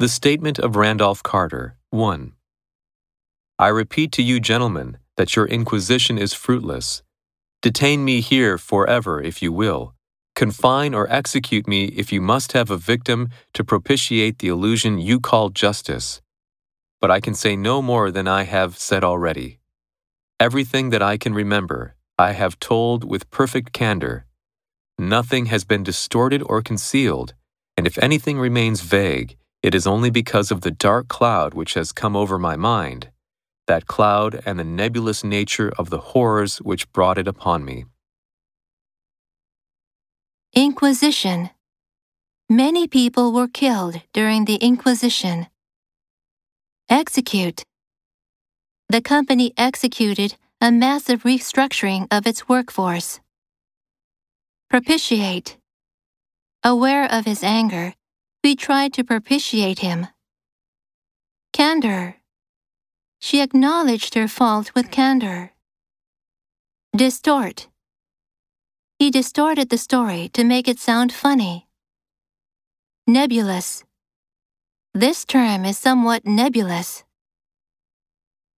The Statement of Randolph Carter 1. I repeat to you, gentlemen, that your inquisition is fruitless. Detain me here forever if you will. Confine or execute me if you must have a victim to propitiate the illusion you call justice. But I can say no more than I have said already. Everything that I can remember, I have told with perfect candor. Nothing has been distorted or concealed, and if anything remains vague, it is only because of the dark cloud which has come over my mind, that cloud and the nebulous nature of the horrors which brought it upon me. Inquisition. Many people were killed during the Inquisition. Execute. The company executed a massive restructuring of its workforce. Propitiate. Aware of his anger, we tried to propitiate him. Candor. She acknowledged her fault with candor. Distort. He distorted the story to make it sound funny. Nebulous. This term is somewhat nebulous.